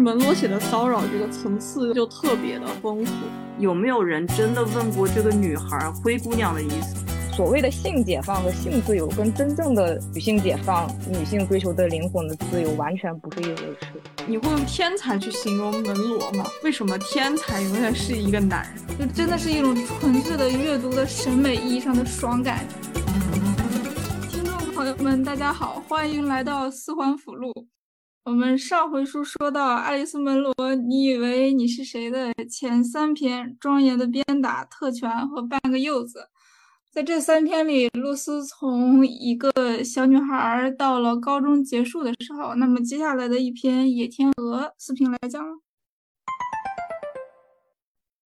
门罗写的骚扰这个层次就特别的丰富。有没有人真的问过这个女孩“灰姑娘”的意思？所谓的性解放和性自由，跟真正的女性解放、女性追求的灵魂的自由完全不是一回事。你会用天才去形容门罗吗？为什么天才永远是一个男人？就真的是一种纯粹的阅读的审美意义上的爽感。听众朋友们，大家好，欢迎来到四环辅路。我们上回书说到爱丽丝·门罗，你以为你是谁的前三篇庄严的鞭打、特权和半个柚子。在这三篇里，露丝从一个小女孩到了高中结束的时候，那么接下来的一篇《野天鹅》，视频来讲。《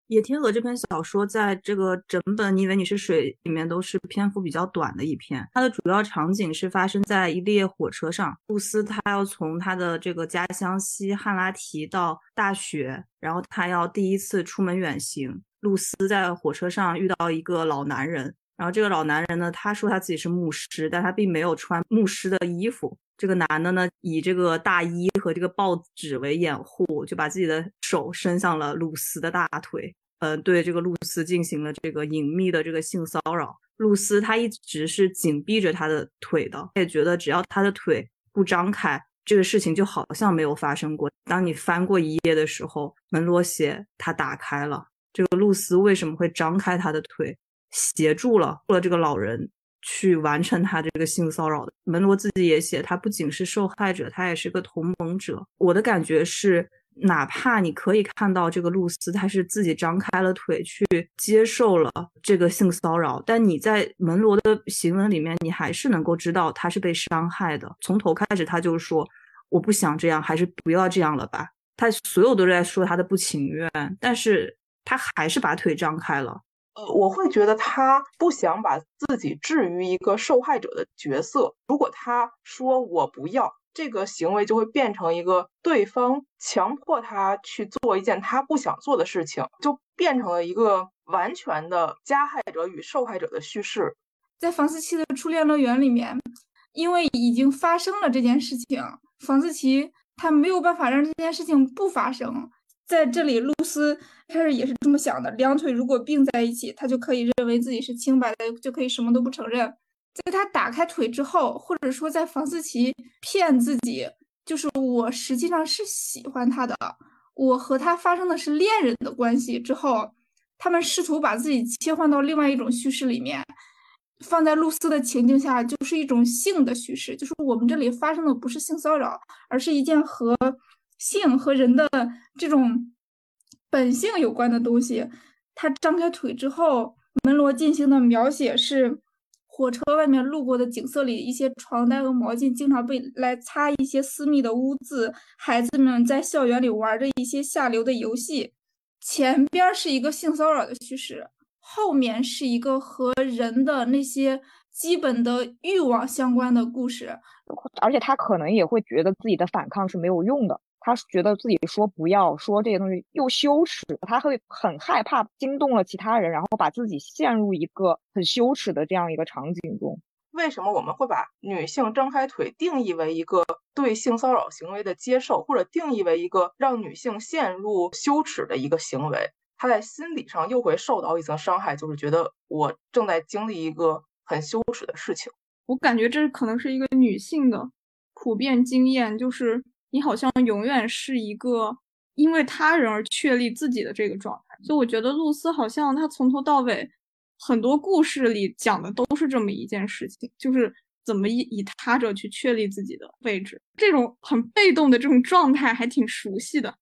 野天鹅》这篇小说在这个整本《你以为你是水》里面都是篇幅比较短的一篇。它的主要场景是发生在一列火车上，露丝她要从她的这个家乡西汉拉提到大学，然后她要第一次出门远行。露丝在火车上遇到一个老男人。然后这个老男人呢，他说他自己是牧师，但他并没有穿牧师的衣服。这个男的呢，以这个大衣和这个报纸为掩护，就把自己的手伸向了露丝的大腿，呃，对这个露丝进行了这个隐秘的这个性骚扰。露丝她一直是紧闭着她的腿的，也觉得只要她的腿不张开，这个事情就好像没有发生过。当你翻过一页的时候，门罗写他打开了这个露丝为什么会张开她的腿？协助了了这个老人去完成他这个性骚扰的。门罗自己也写，他不仅是受害者，他也是个同盟者。我的感觉是，哪怕你可以看到这个露丝，她是自己张开了腿去接受了这个性骚扰，但你在门罗的行文里面，你还是能够知道他是被伤害的。从头开始，他就说我不想这样，还是不要这样了吧。他所有都在说他的不情愿，但是他还是把腿张开了。呃，我会觉得他不想把自己置于一个受害者的角色。如果他说我不要这个行为，就会变成一个对方强迫他去做一件他不想做的事情，就变成了一个完全的加害者与受害者的叙事。在房思琪的初恋乐园里面，因为已经发生了这件事情，房思琪他没有办法让这件事情不发生。在这里，露丝开始也是这么想的：两腿如果并在一起，他就可以认为自己是清白的，就可以什么都不承认。在他打开腿之后，或者说在房思琪骗自己，就是我实际上是喜欢他的，我和他发生的是恋人的关系之后，他们试图把自己切换到另外一种叙事里面，放在露丝的情境下，就是一种性的叙事，就是我们这里发生的不是性骚扰，而是一件和。性和人的这种本性有关的东西，他张开腿之后，门罗进行的描写是火车外面路过的景色里，一些床单和毛巾经常被来擦一些私密的污渍，孩子们在校园里玩着一些下流的游戏。前边是一个性骚扰的叙事，后面是一个和人的那些基本的欲望相关的故事，而且他可能也会觉得自己的反抗是没有用的。他觉得自己说不要说这些东西又羞耻，他会很害怕惊动了其他人，然后把自己陷入一个很羞耻的这样一个场景中。为什么我们会把女性张开腿定义为一个对性骚扰行为的接受，或者定义为一个让女性陷入羞耻的一个行为？她在心理上又会受到一层伤害，就是觉得我正在经历一个很羞耻的事情。我感觉这可能是一个女性的普遍经验，就是。你好像永远是一个因为他人而确立自己的这个状态，所以我觉得露丝好像她从头到尾很多故事里讲的都是这么一件事情，就是怎么以以他者去确立自己的位置，这种很被动的这种状态还挺熟悉的。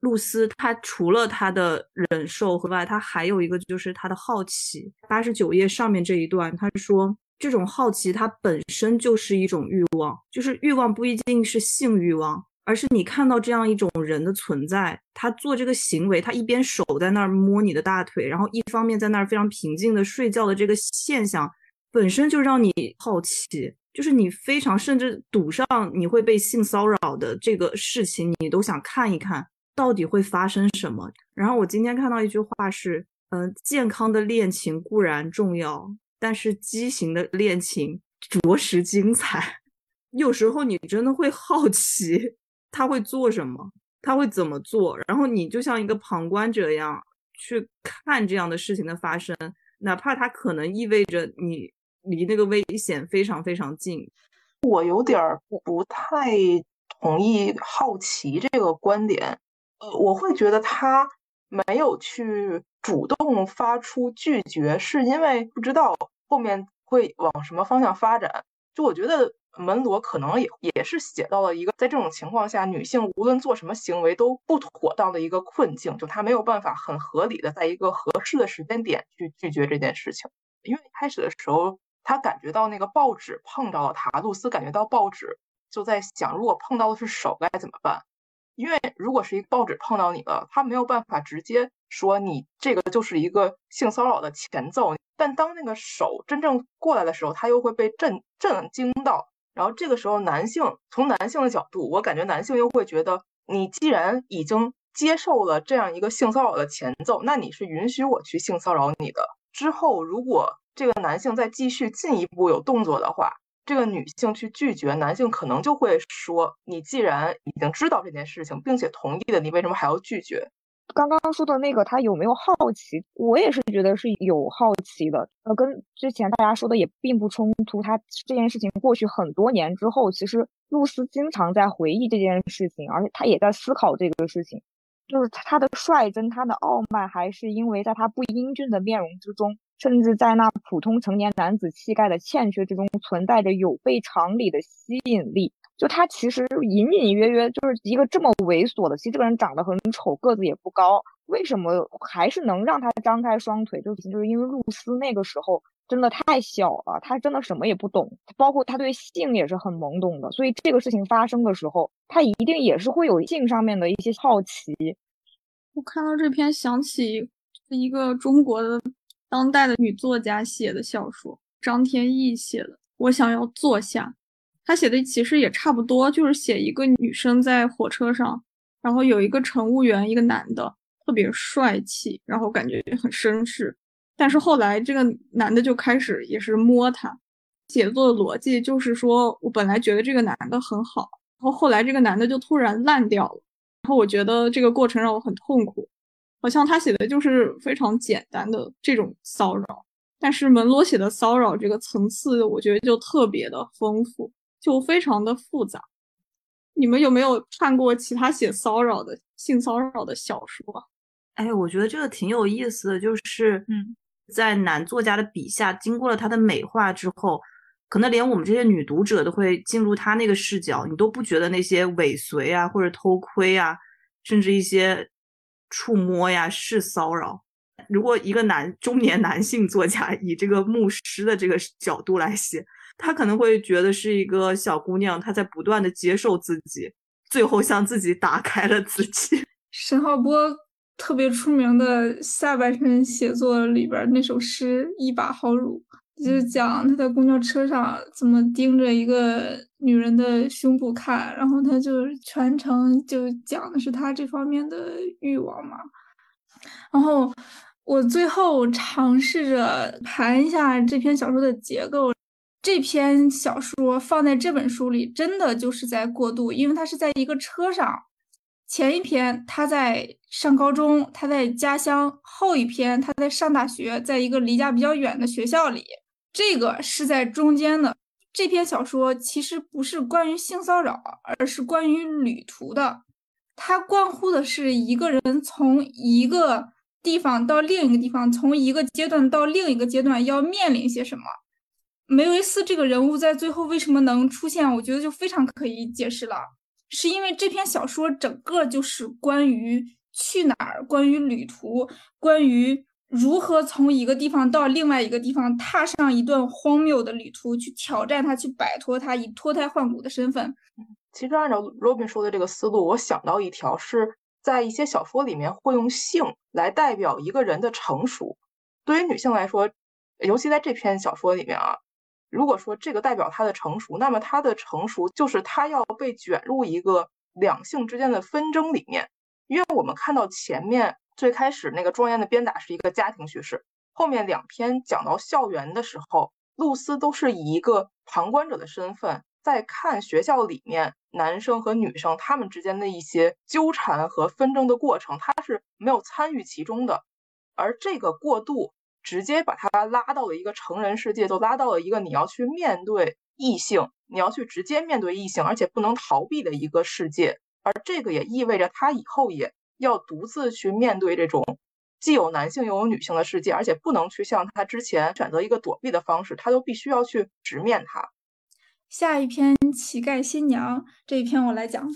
露丝她除了她的忍受和外，她还有一个就是她的好奇。八十九页上面这一段，她说。这种好奇，它本身就是一种欲望，就是欲望不一定是性欲望，而是你看到这样一种人的存在，他做这个行为，他一边手在那儿摸你的大腿，然后一方面在那儿非常平静的睡觉的这个现象，本身就让你好奇，就是你非常甚至赌上你会被性骚扰的这个事情，你都想看一看到底会发生什么。然后我今天看到一句话是，嗯，健康的恋情固然重要。但是畸形的恋情着实精彩，有时候你真的会好奇他会做什么。他会怎么做，然后你就像一个旁观者一样去看这样的事情的发生，哪怕它可能意味着你离那个危险非常非常近。我有点儿不太同意好奇这个观点，呃，我会觉得他没有去主动发出拒绝，是因为不知道后面会往什么方向发展。就我觉得门罗可能也也是写到了一个在这种情况下，女性无论做什么行为都不妥当的一个困境，就她没有办法很合理的在一个合适的时间点去拒绝这件事情，因为开始的时候。他感觉到那个报纸碰到了他，露丝感觉到报纸，就在想，如果碰到的是手该怎么办？因为如果是一个报纸碰到你了，他没有办法直接说你这个就是一个性骚扰的前奏。但当那个手真正过来的时候，他又会被震震惊到。然后这个时候，男性从男性的角度，我感觉男性又会觉得，你既然已经接受了这样一个性骚扰的前奏，那你是允许我去性骚扰你的。之后如果这个男性再继续进一步有动作的话，这个女性去拒绝，男性可能就会说：“你既然已经知道这件事情，并且同意了，你为什么还要拒绝？”刚刚说的那个，他有没有好奇？我也是觉得是有好奇的。呃，跟之前大家说的也并不冲突。他这件事情过去很多年之后，其实露丝经常在回忆这件事情，而且他也在思考这个事情，就是他的率真，他的傲慢，还是因为在他不英俊的面容之中。甚至在那普通成年男子气概的欠缺之中，存在着有悖常理的吸引力。就他其实隐隐约约就是一个这么猥琐的，其实这个人长得很丑，个子也不高，为什么还是能让他张开双腿？就是就是因为露丝那个时候真的太小了，他真的什么也不懂，包括他对性也是很懵懂的。所以这个事情发生的时候，他一定也是会有性上面的一些好奇。我看到这篇，想起一个中国的。当代的女作家写的小说，张天翼写的《我想要坐下》，他写的其实也差不多，就是写一个女生在火车上，然后有一个乘务员，一个男的，特别帅气，然后感觉很绅士，但是后来这个男的就开始也是摸她。写作的逻辑就是说，我本来觉得这个男的很好，然后后来这个男的就突然烂掉了，然后我觉得这个过程让我很痛苦。好像他写的就是非常简单的这种骚扰，但是门罗写的骚扰这个层次，我觉得就特别的丰富，就非常的复杂。你们有没有看过其他写骚扰的性骚扰的小说？哎，我觉得这个挺有意思的，就是嗯，在男作家的笔下，经过了他的美化之后，可能连我们这些女读者都会进入他那个视角，你都不觉得那些尾随啊，或者偷窥啊，甚至一些。触摸呀是骚扰。如果一个男中年男性作家以这个牧师的这个角度来写，他可能会觉得是一个小姑娘，她在不断的接受自己，最后向自己打开了自己。沈浩波特别出名的下半身写作里边那首诗《一把好乳》。就是讲他在公交车上怎么盯着一个女人的胸部看，然后他就全程就讲的是他这方面的欲望嘛。然后我最后尝试着盘一下这篇小说的结构，这篇小说放在这本书里真的就是在过渡，因为他是在一个车上。前一篇他在上高中，他在家乡；后一篇他在上大学，在一个离家比较远的学校里。这个是在中间的这篇小说，其实不是关于性骚扰，而是关于旅途的。它关乎的是一个人从一个地方到另一个地方，从一个阶段到另一个阶段要面临些什么。梅维斯这个人物在最后为什么能出现？我觉得就非常可以解释了，是因为这篇小说整个就是关于去哪儿，关于旅途，关于。如何从一个地方到另外一个地方，踏上一段荒谬的旅途，去挑战他，去摆脱他，以脱胎换骨的身份。其实按照 Robin 说的这个思路，我想到一条是在一些小说里面会用性来代表一个人的成熟。对于女性来说，尤其在这篇小说里面啊，如果说这个代表他的成熟，那么他的成熟就是他要被卷入一个两性之间的纷争里面，因为我们看到前面。最开始那个庄严的鞭打是一个家庭叙事，后面两篇讲到校园的时候，露丝都是以一个旁观者的身份在看学校里面男生和女生他们之间的一些纠缠和纷争的过程，他是没有参与其中的。而这个过渡直接把他拉到了一个成人世界，就拉到了一个你要去面对异性，你要去直接面对异性，而且不能逃避的一个世界。而这个也意味着他以后也要独自去面对这种既有男性又有女性的世界，而且不能去像他之前选择一个躲避的方式，他都必须要去直面它。下一篇《乞丐新娘》这一篇我来讲，《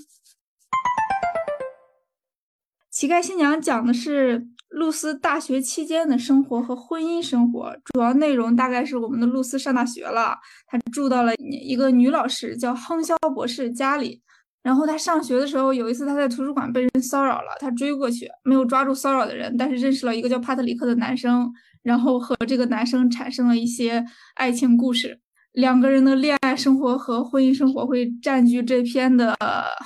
乞丐新娘》讲的是露丝大学期间的生活和婚姻生活，主要内容大概是我们的露丝上大学了，她住到了一个女老师叫亨肖博士家里。然后她上学的时候，有一次她在图书馆被人骚扰了，她追过去，没有抓住骚扰的人，但是认识了一个叫帕特里克的男生，然后和这个男生产生了一些爱情故事。两个人的恋爱生活和婚姻生活会占据这篇的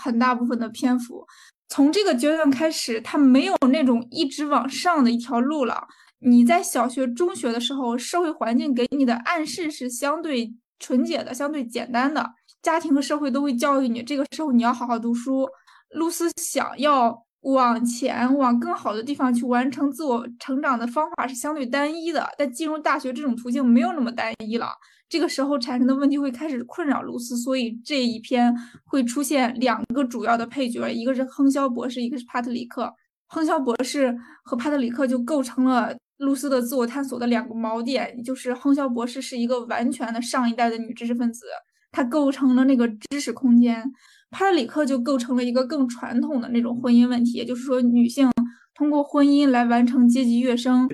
很大部分的篇幅。从这个阶段开始，他没有那种一直往上的一条路了。你在小学、中学的时候，社会环境给你的暗示是相对纯洁的、相对简单的，家庭和社会都会教育你，这个时候你要好好读书。露丝想要往前往更好的地方去完成自我成长的方法是相对单一的，但进入大学这种途径没有那么单一了。这个时候产生的问题会开始困扰露丝，所以这一篇会出现两个主要的配角，一个是亨肖博士，一个是帕特里克。亨肖博士和帕特里克就构成了露丝的自我探索的两个锚点，就是亨肖博士是一个完全的上一代的女知识分子，她构成了那个知识空间；帕特里克就构成了一个更传统的那种婚姻问题，也就是说女性通过婚姻来完成阶级跃升。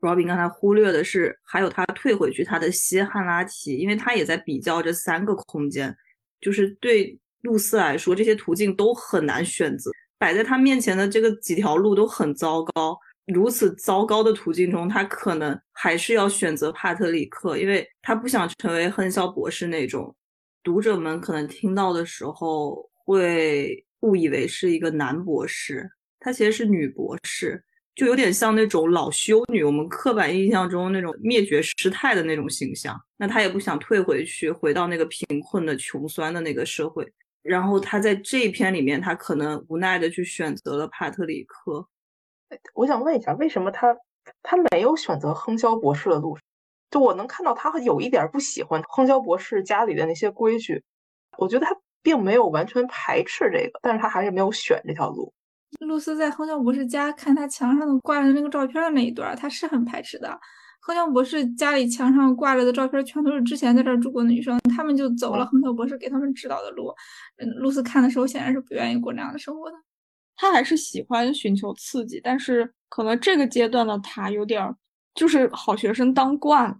Robin 刚才忽略的是，还有他退回去他的西汉拉提，因为他也在比较这三个空间，就是对露丝来说，这些途径都很难选择，摆在他面前的这个几条路都很糟糕。如此糟糕的途径中，他可能还是要选择帕特里克，因为他不想成为亨肖博士那种。读者们可能听到的时候会误以为是一个男博士，他其实是女博士。就有点像那种老修女，我们刻板印象中那种灭绝师太的那种形象。那她也不想退回去，回到那个贫困的、穷酸的那个社会。然后她在这一篇里面，她可能无奈的去选择了帕特里克。我想问一下，为什么他他没有选择亨肖博士的路？就我能看到他有一点不喜欢亨肖博士家里的那些规矩。我觉得他并没有完全排斥这个，但是他还是没有选这条路。露丝在亨肖博士家看他墙上的挂着那个照片的那一段，他是很排斥的。亨肖博士家里墙上挂着的照片全都是之前在这儿住过的女生，他们就走了亨肖博士给他们指导的路。嗯露丝看的时候显然是不愿意过那样的生活的。他还是喜欢寻求刺激，但是可能这个阶段的他有点就是好学生当惯了。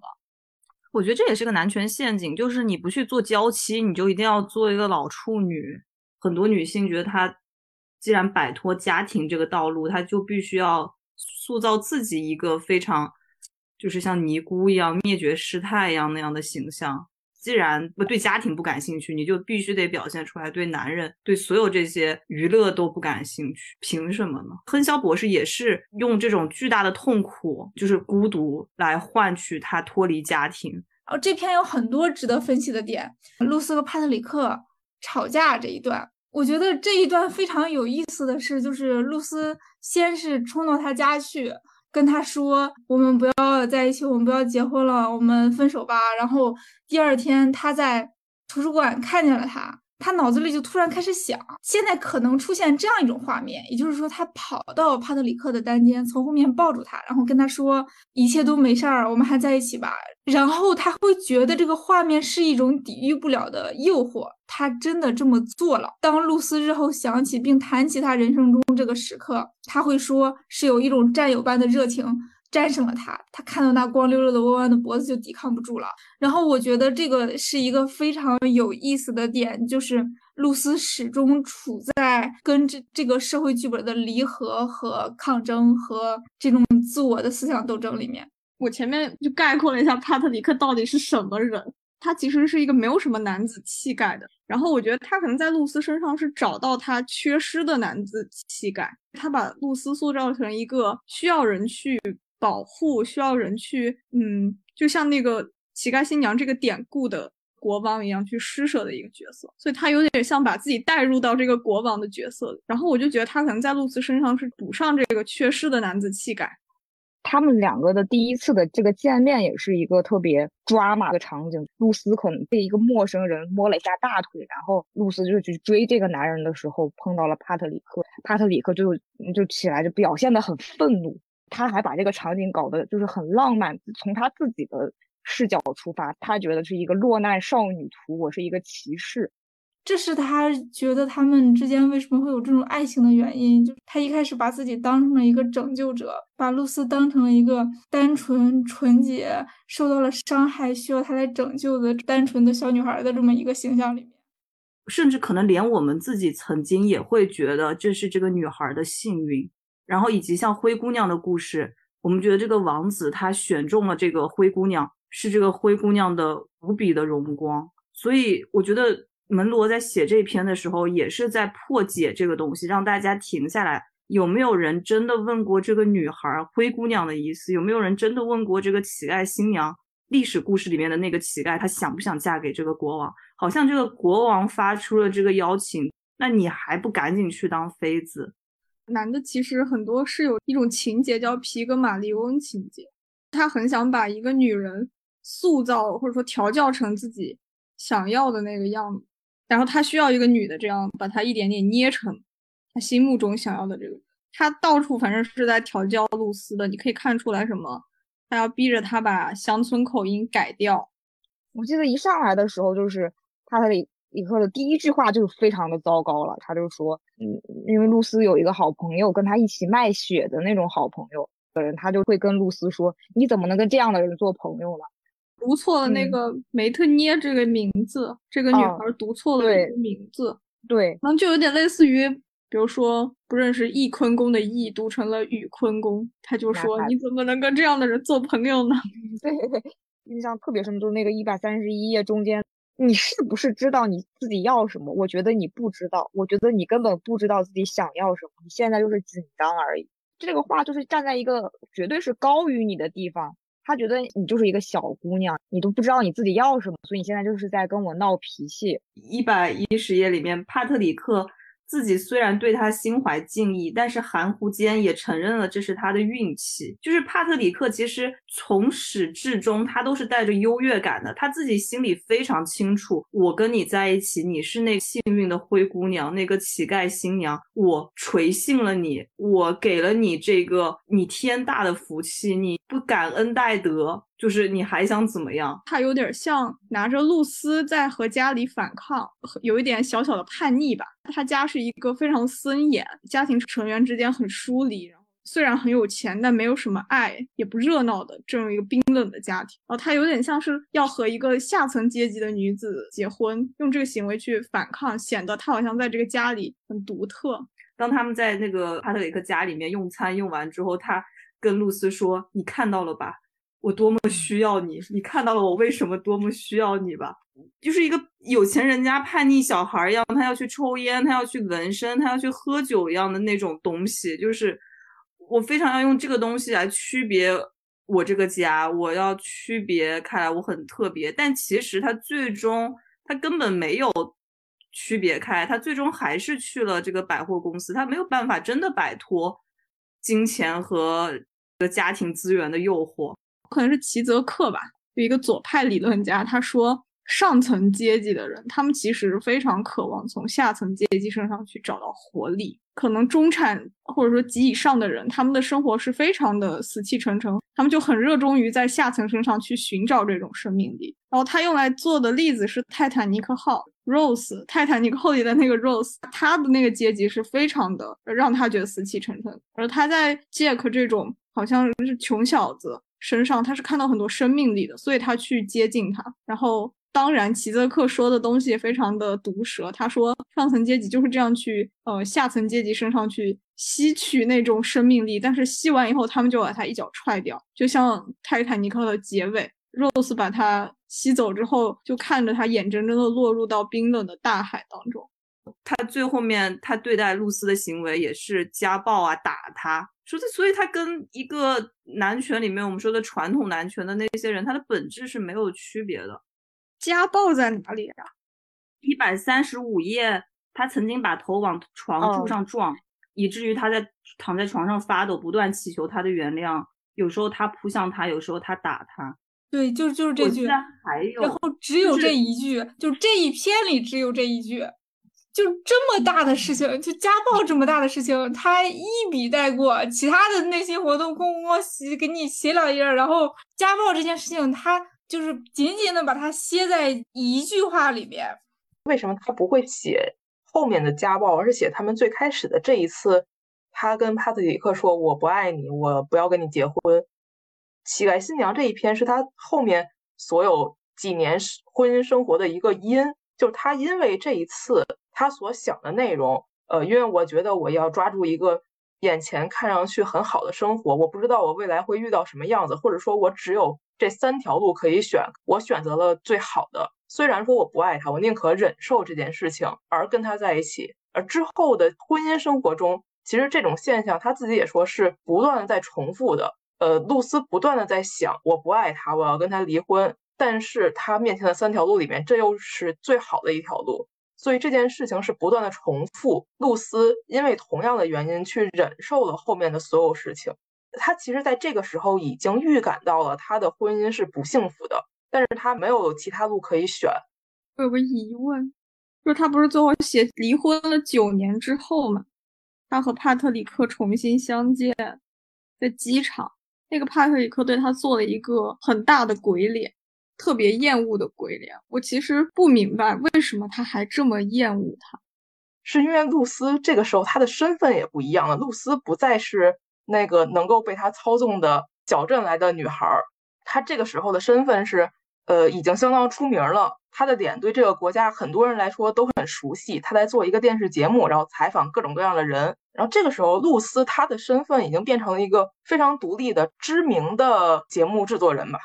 我觉得这也是个男权陷阱，就是你不去做娇妻，你就一定要做一个老处女。很多女性觉得她。既然摆脱家庭这个道路，她就必须要塑造自己一个非常，就是像尼姑一样灭绝师太一样那样的形象。既然不对家庭不感兴趣，你就必须得表现出来对男人、对所有这些娱乐都不感兴趣。凭什么呢？亨肖博士也是用这种巨大的痛苦，就是孤独，来换取他脱离家庭。哦，这篇有很多值得分析的点。露丝和帕特里克吵架这一段。我觉得这一段非常有意思的是，就是露丝先是冲到他家去跟他说：“我们不要在一起，我们不要结婚了，我们分手吧。”然后第二天他在图书馆看见了他。他脑子里就突然开始想，现在可能出现这样一种画面，也就是说，他跑到帕特里克的单间，从后面抱住他，然后跟他说：“一切都没事儿，我们还在一起吧。”然后他会觉得这个画面是一种抵御不了的诱惑，他真的这么做了。当露丝日后想起并谈起他人生中这个时刻，他会说是有一种战友般的热情。战胜了他，他看到那光溜溜的弯弯的脖子就抵抗不住了。然后我觉得这个是一个非常有意思的点，就是露丝始终处在跟这这个社会剧本的离合和抗争和这种自我的思想斗争里面。我前面就概括了一下帕特里克到底是什么人，他其实是一个没有什么男子气概的。然后我觉得他可能在露丝身上是找到他缺失的男子气概，他把露丝塑造成一个需要人去。保护需要人去，嗯，就像那个乞丐新娘这个典故的国王一样去施舍的一个角色，所以他有点像把自己带入到这个国王的角色。然后我就觉得他可能在露丝身上是补上这个缺失的男子气概。他们两个的第一次的这个见面也是一个特别抓马的场景。露丝可能被一个陌生人摸了一下大腿，然后露丝就去追这个男人的时候碰到了帕特里克，帕特里克就就起来就表现的很愤怒，他还把这个场景搞得就是很浪漫，从他自己的视角出发，他觉得是一个落难少女图，我是一个骑士。这是他觉得他们之间为什么会有这种爱情的原因。就他一开始把自己当成了一个拯救者，把露丝当成了一个单纯纯洁、受到了伤害需要他来拯救的单纯的小女孩的这么一个形象里面，甚至可能连我们自己曾经也会觉得这是这个女孩的幸运。然后以及像灰姑娘的故事，我们觉得这个王子他选中了这个灰姑娘，是这个灰姑娘的无比的荣光。所以我觉得。门罗在写这篇的时候，也是在破解这个东西，让大家停下来。有没有人真的问过这个女孩灰姑娘的意思？有没有人真的问过这个乞丐新娘？历史故事里面的那个乞丐，她想不想嫁给这个国王？好像这个国王发出了这个邀请，那你还不赶紧去当妃子？男的其实很多是有一种情节叫皮格马利翁情节，他很想把一个女人塑造或者说调教成自己想要的那个样子。然后他需要一个女的，这样把他一点点捏成他心目中想要的这个。他到处反正是在调教露丝的，你可以看出来什么？他要逼着他把乡村口音改掉。我记得一上来的时候，就是帕特里克的第一句话就非常的糟糕了。他就说，嗯，因为露丝有一个好朋友，跟他一起卖血的那种好朋友的人，他就会跟露丝说：“你怎么能跟这样的人做朋友呢？”读错了那个梅特涅这个名字，这个女孩读错了名字，对，可能就有点类似于，比如说不认识翊坤宫的翊读成了宇坤宫，他就说你怎么能跟这样的人做朋友呢？对，印象特别深，就是那个一百三十一页中间，你是不是知道你自己要什么？我觉得你不知道，我觉得你根本不知道自己想要什么，你现在就是紧张而已。这个话就是站在一个绝对是高于你的地方。他觉得你就是一个小姑娘，你都不知道你自己要什么，所以你现在就是在跟我闹脾气。一百一十页里面，帕特里克。自己虽然对他心怀敬意，但是含糊间也承认了这是他的运气。就是帕特里克，其实从始至终他都是带着优越感的，他自己心里非常清楚，我跟你在一起，你是那幸运的灰姑娘，那个乞丐新娘，我垂信了你，我给了你这个你天大的福气，你不感恩戴德。就是你还想怎么样？他有点像拿着露丝在和家里反抗，有一点小小的叛逆吧。他家是一个非常森严，家庭成员之间很疏离，然后虽然很有钱，但没有什么爱，也不热闹的这么一个冰冷的家庭。然后他有点像是要和一个下层阶级的女子结婚，用这个行为去反抗，显得他好像在这个家里很独特。当他们在那个帕特里克家里面用餐用完之后，他跟露丝说：“你看到了吧？”我多么需要你，你看到了我为什么多么需要你吧？就是一个有钱人家叛逆小孩一样，他要去抽烟，他要去纹身，他要去喝酒一样的那种东西。就是我非常要用这个东西来区别我这个家，我要区别开来，我很特别。但其实他最终他根本没有区别开，他最终还是去了这个百货公司，他没有办法真的摆脱金钱和家庭资源的诱惑。可能是齐泽克吧，有一个左派理论家，他说上层阶级的人，他们其实非常渴望从下层阶级身上去找到活力。可能中产或者说及以上的人，他们的生活是非常的死气沉沉，他们就很热衷于在下层身上去寻找这种生命力。然后他用来做的例子是泰坦尼克号，Rose，泰坦尼克号里的那个 Rose，他的那个阶级是非常的让他觉得死气沉沉，而他在 Jack 这种好像是穷小子。身上他是看到很多生命力的，所以他去接近他。然后，当然齐泽克说的东西也非常的毒舌。他说，上层阶级就是这样去呃下层阶级身上去吸取那种生命力，但是吸完以后，他们就把他一脚踹掉，就像泰坦尼克的结尾，Rose 把他吸走之后，就看着他眼睁睁的落入到冰冷的大海当中。他最后面他对待露丝的行为也是家暴啊，打他。所以，所以他跟一个男权里面我们说的传统男权的那些人，他的本质是没有区别的。家暴在哪里啊？一百三十五页，他曾经把头往床柱上撞，以至于他在躺在床上发抖，不断祈求他的原谅。有时候他扑向他，有时候他打他。对，就就是这句。还有，然后只有这一句，就这一篇里只有这一句，就这么大的事情，就家暴这么大的事情，他一笔带过，其他的那些活动，咣咣写给你写两页，然后家暴这件事情，他就是紧紧的把它歇在一句话里面。为什么他不会写后面的家暴，而是写他们最开始的这一次？他跟帕特里克说：“我不爱你，我不要跟你结婚。”乞丐新娘这一篇是他后面所有几年婚姻生活的一个因，就是他因为这一次他所想的内容，呃，因为我觉得我要抓住一个眼前看上去很好的生活，我不知道我未来会遇到什么样子，或者说我只有这三条路可以选，我选择了最好的。虽然说我不爱他，我宁可忍受这件事情而跟他在一起。而之后的婚姻生活中，其实这种现象他自己也说是不断的在重复的。呃，露丝不断的在想，我不爱他，我要跟他离婚。但是他面前的三条路里面，这又是最好的一条路。所以这件事情是不断的重复。露丝因为同样的原因去忍受了后面的所有事情。她其实在这个时候已经预感到了她的婚姻是不幸福的，但是他没有其他路可以选。我有个疑问，就是他不是最后写离婚了九年之后嘛？他和帕特里克重新相见，在机场。那个帕特里克对他做了一个很大的鬼脸，特别厌恶的鬼脸。我其实不明白为什么他还这么厌恶他，是因为露丝这个时候她的身份也不一样了。露丝不再是那个能够被他操纵的小镇来的女孩，她这个时候的身份是，呃，已经相当出名了。她的脸对这个国家很多人来说都很熟悉。她在做一个电视节目，然后采访各种各样的人。然后这个时候，露丝她的身份已经变成了一个非常独立的、知名的节目制作人吧。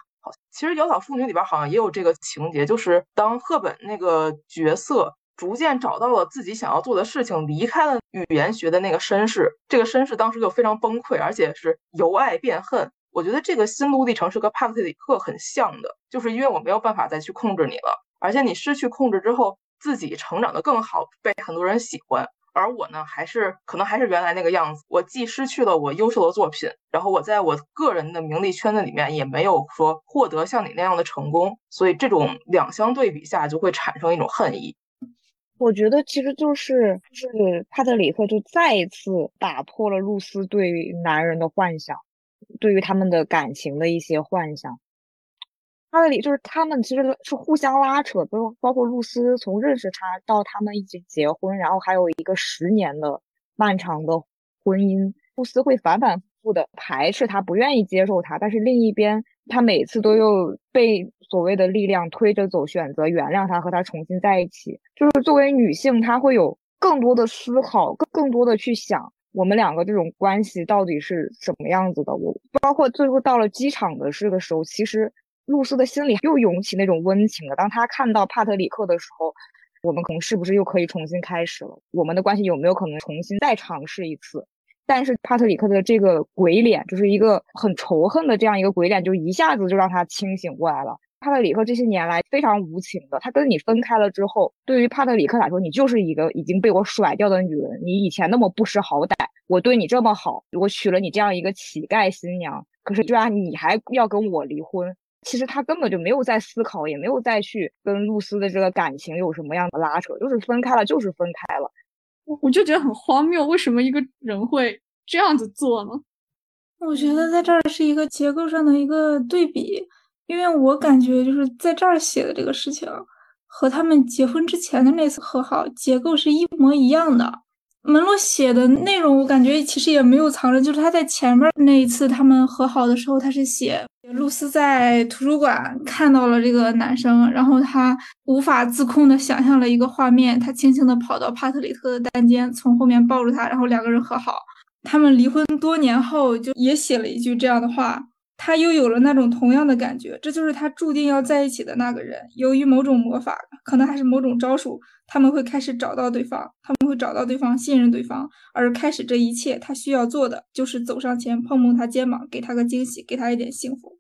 其实《窈窕淑女》里边好像也有这个情节，就是当赫本那个角色逐渐找到了自己想要做的事情，离开了语言学的那个绅士，这个绅士当时就非常崩溃，而且是由爱变恨。我觉得这个心路历程是和帕特里克很像的，就是因为我没有办法再去控制你了，而且你失去控制之后，自己成长的更好，被很多人喜欢。而我呢，还是可能还是原来那个样子。我既失去了我优秀的作品，然后我在我个人的名利圈子里面也没有说获得像你那样的成功，所以这种两相对比下就会产生一种恨意。我觉得其实就是就是帕特里克就再一次打破了露丝对于男人的幻想，对于他们的感情的一些幻想。他的里就是他们其实是互相拉扯，包括包括露丝从认识他到他们一起结婚，然后还有一个十年的漫长的婚姻。露丝会反反复复的排斥他，不愿意接受他，但是另一边，他每次都又被所谓的力量推着走，选择原谅他，和他重新在一起。就是作为女性，她会有更多的思考，更更多的去想我们两个这种关系到底是什么样子的。我包括最后到了机场的这个时候，其实。露丝的心里又涌起那种温情了。当他看到帕特里克的时候，我们可能是不是又可以重新开始了？我们的关系有没有可能重新再尝试一次？但是帕特里克的这个鬼脸，就是一个很仇恨的这样一个鬼脸，就一下子就让他清醒过来了。帕特里克这些年来非常无情的，他跟你分开了之后，对于帕特里克来说，你就是一个已经被我甩掉的女人。你以前那么不识好歹，我对你这么好，我娶了你这样一个乞丐新娘，可是居然你还要跟我离婚。其实他根本就没有在思考，也没有再去跟露丝的这个感情有什么样的拉扯，就是分开了，就是分开了。我我就觉得很荒谬，为什么一个人会这样子做呢？我觉得在这儿是一个结构上的一个对比，因为我感觉就是在这儿写的这个事情和他们结婚之前的那次和好结构是一模一样的。门罗写的内容，我感觉其实也没有藏着。就是他在前面那一次他们和好的时候，他是写露丝在图书馆看到了这个男生，然后他无法自控的想象了一个画面，他轻轻的跑到帕特里克的单间，从后面抱住他，然后两个人和好。他们离婚多年后，就也写了一句这样的话。他又有了那种同样的感觉，这就是他注定要在一起的那个人。由于某种魔法，可能还是某种招数，他们会开始找到对方，他们会找到对方，信任对方，而开始这一切，他需要做的就是走上前碰碰他肩膀，给他个惊喜，给他一点幸福。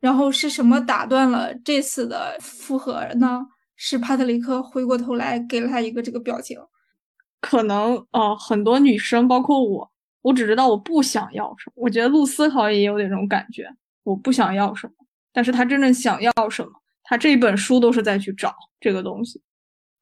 然后是什么打断了这次的复合呢？是帕特里克回过头来给了他一个这个表情。可能呃，很多女生，包括我，我只知道我不想要什么。我觉得露丝好像也有点这种感觉，我不想要什么，但是她真正想要什么，她这一本书都是在去找这个东西。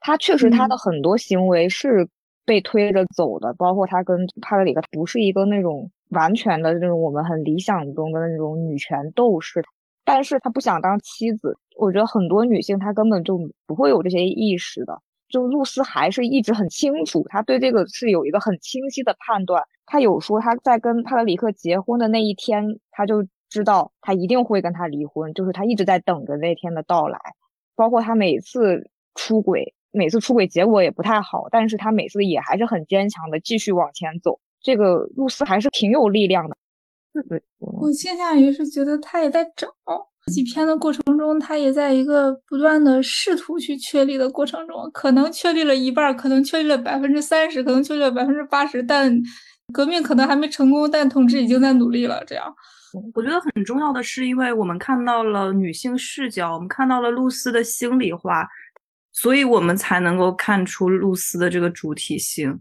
他确实他的很多行为是被推着走的，包括他跟帕特里克不是一个那种完全的那种我们很理想中的那种女权斗士，但是他不想当妻子。我觉得很多女性她根本就不会有这些意识的。就露丝还是一直很清楚，她对这个是有一个很清晰的判断。她有说他在跟帕特里克结婚的那一天，他就知道他一定会跟他离婚，就是他一直在等着那天的到来。包括他每次出轨，每次出轨结果也不太好，但是他每次也还是很坚强的继续往前走。这个露丝还是挺有力量的。对，我倾向于是觉得他也在找。几篇的过程中，他也在一个不断的试图去确立的过程中，可能确立了一半，可能确立了百分之三十，可能确立了百分之八十，但革命可能还没成功，但统治已经在努力了。这样，我觉得很重要的是，因为我们看到了女性视角，我们看到了露丝的心里话，所以我们才能够看出露丝的这个主体性。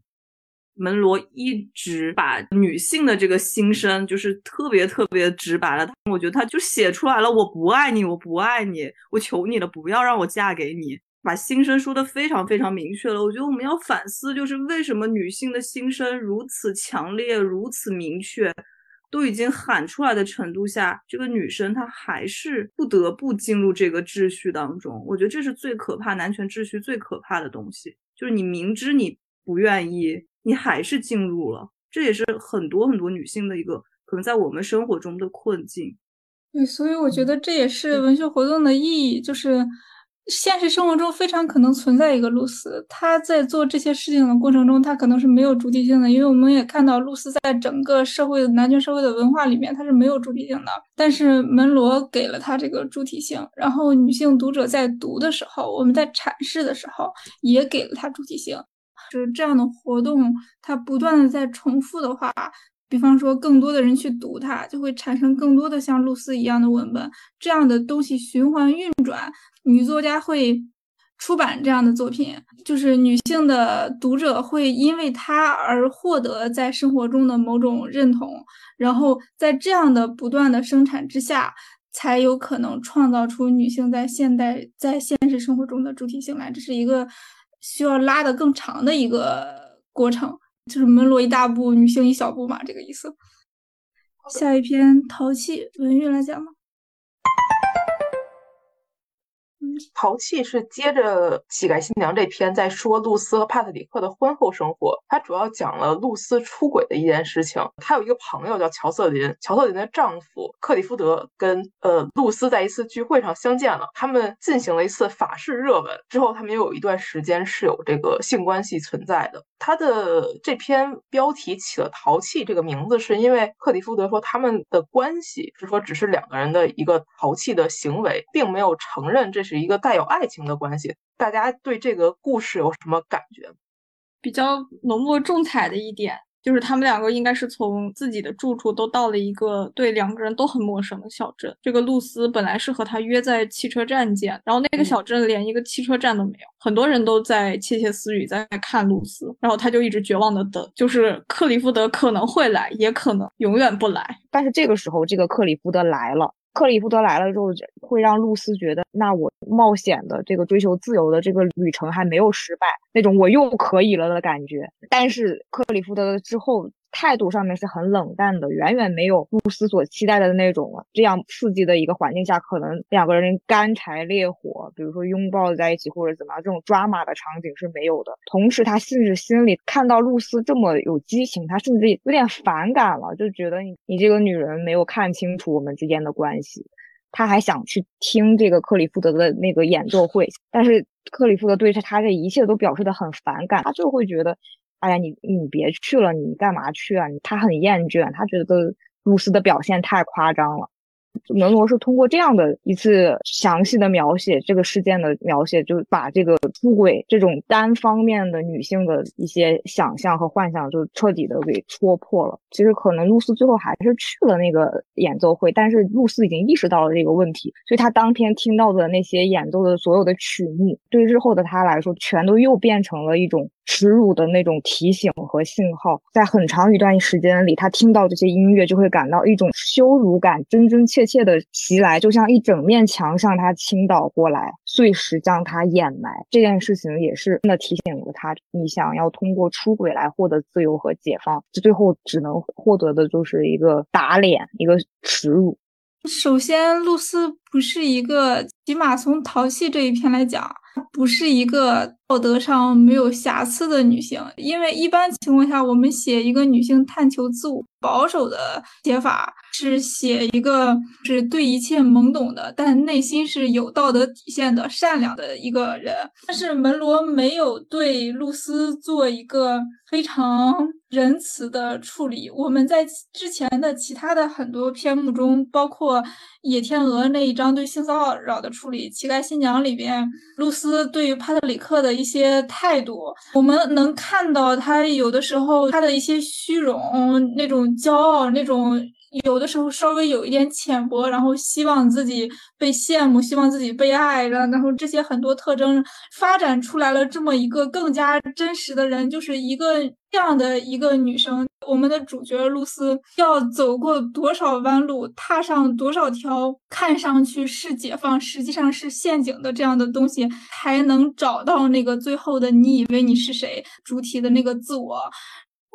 门罗一直把女性的这个心声，就是特别特别直白了。我觉得他就写出来了，我不爱你，我不爱你，我求你了，不要让我嫁给你，把心声说的非常非常明确了。我觉得我们要反思，就是为什么女性的心声如此强烈，如此明确，都已经喊出来的程度下，这个女生她还是不得不进入这个秩序当中。我觉得这是最可怕男权秩序最可怕的东西，就是你明知你不愿意。你还是进入了，这也是很多很多女性的一个可能在我们生活中的困境。对，所以我觉得这也是文学活动的意义，就是现实生活中非常可能存在一个露丝，她在做这些事情的过程中，她可能是没有主体性的，因为我们也看到露丝在整个社会男权社会的文化里面，她是没有主体性的。但是门罗给了她这个主体性，然后女性读者在读的时候，我们在阐释的时候，也给了她主体性。就是这样的活动，它不断的在重复的话，比方说更多的人去读它，就会产生更多的像露丝一样的文本，这样的东西循环运转，女作家会出版这样的作品，就是女性的读者会因为它而获得在生活中的某种认同，然后在这样的不断的生产之下，才有可能创造出女性在现代在现实生活中的主体性来，这是一个。需要拉的更长的一个过程，就是门罗一大步，女性一小步嘛，这个意思。下一篇淘气文玉来讲吧。淘气是接着《乞丐新娘》这篇在说露丝和帕特里克的婚后生活，他主要讲了露丝出轨的一件事情。她有一个朋友叫乔瑟琳，乔瑟琳的丈夫克里夫德跟呃露丝在一次聚会上相见了，他们进行了一次法式热吻，之后他们又有一段时间是有这个性关系存在的。他的这篇标题起了“淘气”这个名字，是因为克里夫德说他们的关系是说只是两个人的一个淘气的行为，并没有承认这是一个带有爱情的关系。大家对这个故事有什么感觉？比较浓墨重彩的一点。就是他们两个应该是从自己的住处都到了一个对两个人都很陌生的小镇。这个露丝本来是和他约在汽车站见，然后那个小镇连一个汽车站都没有，很多人都在窃窃私语在看露丝，然后他就一直绝望的等，就是克里夫德可能会来，也可能永远不来。但是这个时候，这个克里夫德来了。克里夫德来了之后，会让露丝觉得，那我冒险的这个追求自由的这个旅程还没有失败，那种我又可以了的感觉。但是克里夫德之后。态度上面是很冷淡的，远远没有露丝所期待的那种了。这样刺激的一个环境下，可能两个人干柴烈火，比如说拥抱在一起或者怎么样，这种抓马的场景是没有的。同时，他甚至心里看到露丝这么有激情，他甚至有点反感了，就觉得你你这个女人没有看清楚我们之间的关系。他还想去听这个克里夫德的那个演奏会，但是克里夫德对他这一切都表示的很反感，他就会觉得。哎呀，你你别去了，你干嘛去啊？他很厌倦，他觉得露丝的表现太夸张了。门罗是通过这样的一次详细的描写，这个事件的描写，就把这个出轨这种单方面的女性的一些想象和幻想，就彻底的给戳破了。其实可能露丝最后还是去了那个演奏会，但是露丝已经意识到了这个问题，所以她当天听到的那些演奏的所有的曲目，对日后的她来说，全都又变成了一种。耻辱的那种提醒和信号，在很长一段时间里，他听到这些音乐就会感到一种羞辱感，真真切切的袭来，就像一整面墙向他倾倒过来，碎石将他掩埋。这件事情也是真的提醒了他，你想要通过出轨来获得自由和解放，这最后只能获得的就是一个打脸，一个耻辱。首先，露丝不是一个，起码从淘气这一篇来讲。不是一个道德上没有瑕疵的女性，因为一般情况下，我们写一个女性探求自我，保守的写法是写一个是对一切懵懂的，但内心是有道德底线的善良的一个人。但是门罗没有对露丝做一个非常仁慈的处理。我们在之前的其他的很多篇目中，包括野天鹅那一章对性骚扰的处理，《乞丐新娘》里边露丝。对于帕特里克的一些态度，我们能看到他有的时候他的一些虚荣、那种骄傲、那种有的时候稍微有一点浅薄，然后希望自己被羡慕、希望自己被爱，然然后这些很多特征发展出来了这么一个更加真实的人，就是一个这样的一个女生。我们的主角露丝要走过多少弯路，踏上多少条看上去是解放，实际上是陷阱的这样的东西，才能找到那个最后的你以为你是谁主体的那个自我。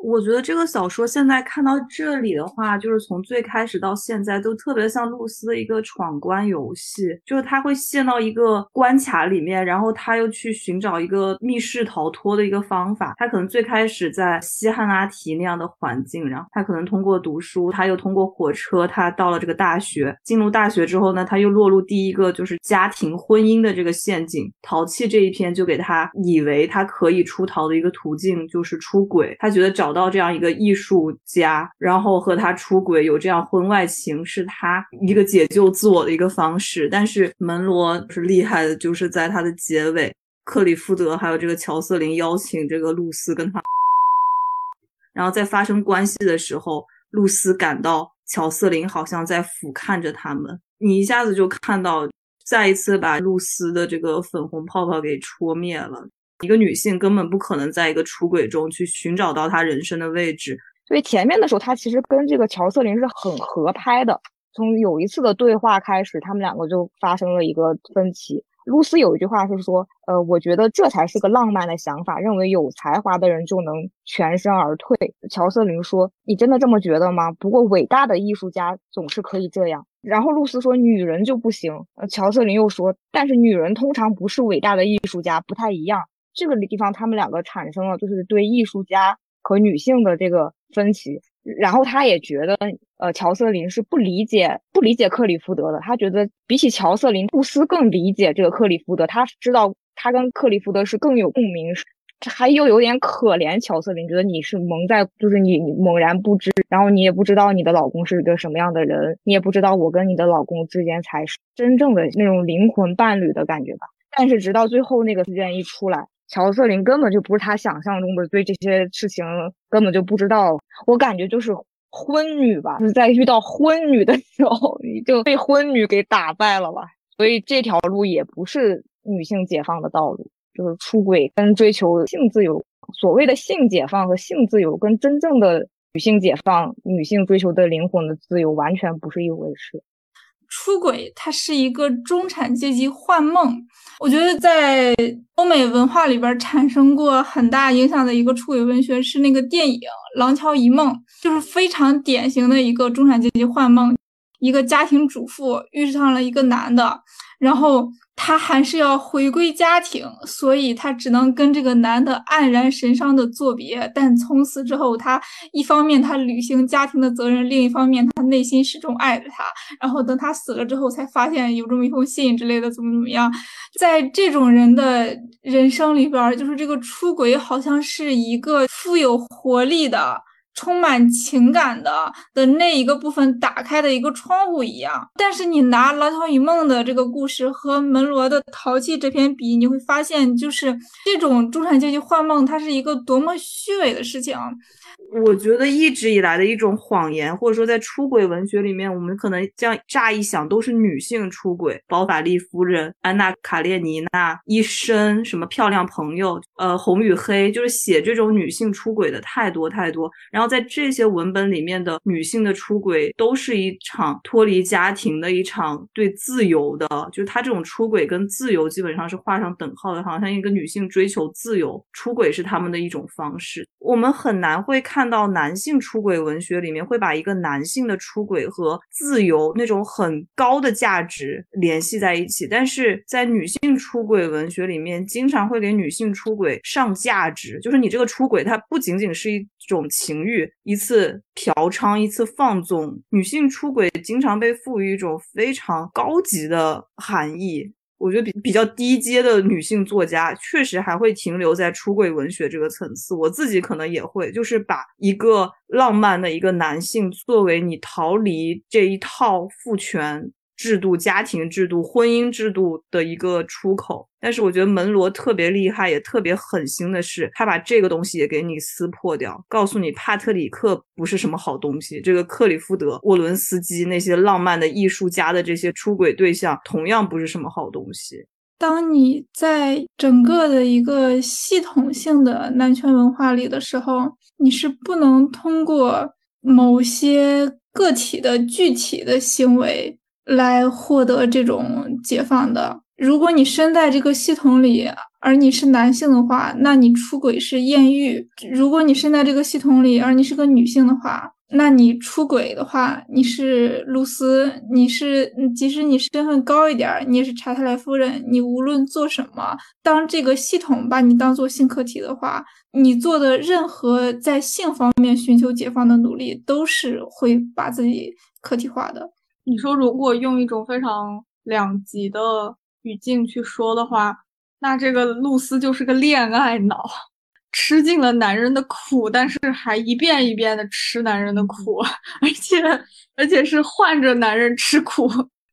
我觉得这个小说现在看到这里的话，就是从最开始到现在都特别像露丝的一个闯关游戏，就是他会陷到一个关卡里面，然后他又去寻找一个密室逃脱的一个方法。他可能最开始在西汉拉提那样的环境，然后他可能通过读书，他又通过火车，他到了这个大学。进入大学之后呢，他又落入第一个就是家庭婚姻的这个陷阱。淘气这一篇就给他以为他可以出逃的一个途径就是出轨，他觉得找。到这样一个艺术家，然后和他出轨，有这样婚外情，是他一个解救自我的一个方式。但是门罗是厉害的，就是在他的结尾，克里夫德还有这个乔瑟琳邀请这个露丝跟他，然后在发生关系的时候，露丝感到乔瑟琳好像在俯瞰着他们，你一下子就看到，再一次把露丝的这个粉红泡泡给戳灭了。一个女性根本不可能在一个出轨中去寻找到她人生的位置。所以前面的时候，她其实跟这个乔瑟琳是很合拍的。从有一次的对话开始，他们两个就发生了一个分歧。露丝有一句话是说：“呃，我觉得这才是个浪漫的想法，认为有才华的人就能全身而退。”乔瑟琳说：“你真的这么觉得吗？不过伟大的艺术家总是可以这样。”然后露丝说：“女人就不行。”呃，乔瑟琳又说：“但是女人通常不是伟大的艺术家，不太一样。”这个地方，他们两个产生了就是对艺术家和女性的这个分歧。然后他也觉得，呃，乔瑟琳是不理解不理解克里福德的。他觉得比起乔瑟琳，布斯更理解这个克里福德。他知道他跟克里福德是更有共鸣，还又有点可怜乔瑟琳，觉得你是蒙在，就是你猛然不知，然后你也不知道你的老公是一个什么样的人，你也不知道我跟你的老公之间才是真正的那种灵魂伴侣的感觉吧。但是直到最后那个事件一出来。乔瑟琳根本就不是他想象中的，对这些事情根本就不知道。我感觉就是婚女吧，就是在遇到婚女的时候，你就被婚女给打败了吧。所以这条路也不是女性解放的道路，就是出轨跟追求性自由。所谓的性解放和性自由，跟真正的女性解放、女性追求的灵魂的自由完全不是一回事。出轨，它是一个中产阶级幻梦。我觉得在欧美文化里边产生过很大影响的一个出轨文学是那个电影《廊桥遗梦》，就是非常典型的一个中产阶级幻梦。一个家庭主妇遇上了一个男的，然后。她还是要回归家庭，所以她只能跟这个男的黯然神伤的作别。但从此之后，她一方面她履行家庭的责任，另一方面她内心始终爱着他。然后等他死了之后，才发现有这么一封信之类的，怎么怎么样。在这种人的人生里边，就是这个出轨好像是一个富有活力的。充满情感的的那一个部分打开的一个窗户一样。但是你拿《廊桥遗梦》的这个故事和门罗的《淘气》这篇比，你会发现，就是这种中产阶级幻梦，它是一个多么虚伪的事情。我觉得一直以来的一种谎言，或者说在出轨文学里面，我们可能这样乍一想都是女性出轨，包法利夫人、安娜卡列尼娜、医生、什么漂亮朋友，呃，红与黑，就是写这种女性出轨的太多太多。然后在这些文本里面的女性的出轨，都是一场脱离家庭的一场对自由的，就是她这种出轨跟自由基本上是画上等号的，好像一个女性追求自由，出轨是他们的一种方式。我们很难会看。看到男性出轨文学里面会把一个男性的出轨和自由那种很高的价值联系在一起，但是在女性出轨文学里面，经常会给女性出轨上价值，就是你这个出轨它不仅仅是一种情欲，一次嫖娼，一次放纵，女性出轨经常被赋予一种非常高级的含义。我觉得比比较低阶的女性作家，确实还会停留在出轨文学这个层次。我自己可能也会，就是把一个浪漫的一个男性作为你逃离这一套父权。制度、家庭制度、婚姻制度的一个出口，但是我觉得门罗特别厉害，也特别狠心的是，他把这个东西也给你撕破掉，告诉你帕特里克不是什么好东西，这个克里夫德、沃伦斯基那些浪漫的艺术家的这些出轨对象，同样不是什么好东西。当你在整个的一个系统性的男权文化里的时候，你是不能通过某些个体的具体的行为。来获得这种解放的。如果你身在这个系统里，而你是男性的话，那你出轨是艳遇；如果你身在这个系统里，而你是个女性的话，那你出轨的话，你是露丝，你是即使你身份高一点，你也是查特莱夫人。你无论做什么，当这个系统把你当做性客体的话，你做的任何在性方面寻求解放的努力，都是会把自己客体化的。你说，如果用一种非常两极的语境去说的话，那这个露丝就是个恋爱脑，吃尽了男人的苦，但是还一遍一遍的吃男人的苦，而且而且是换着男人吃苦。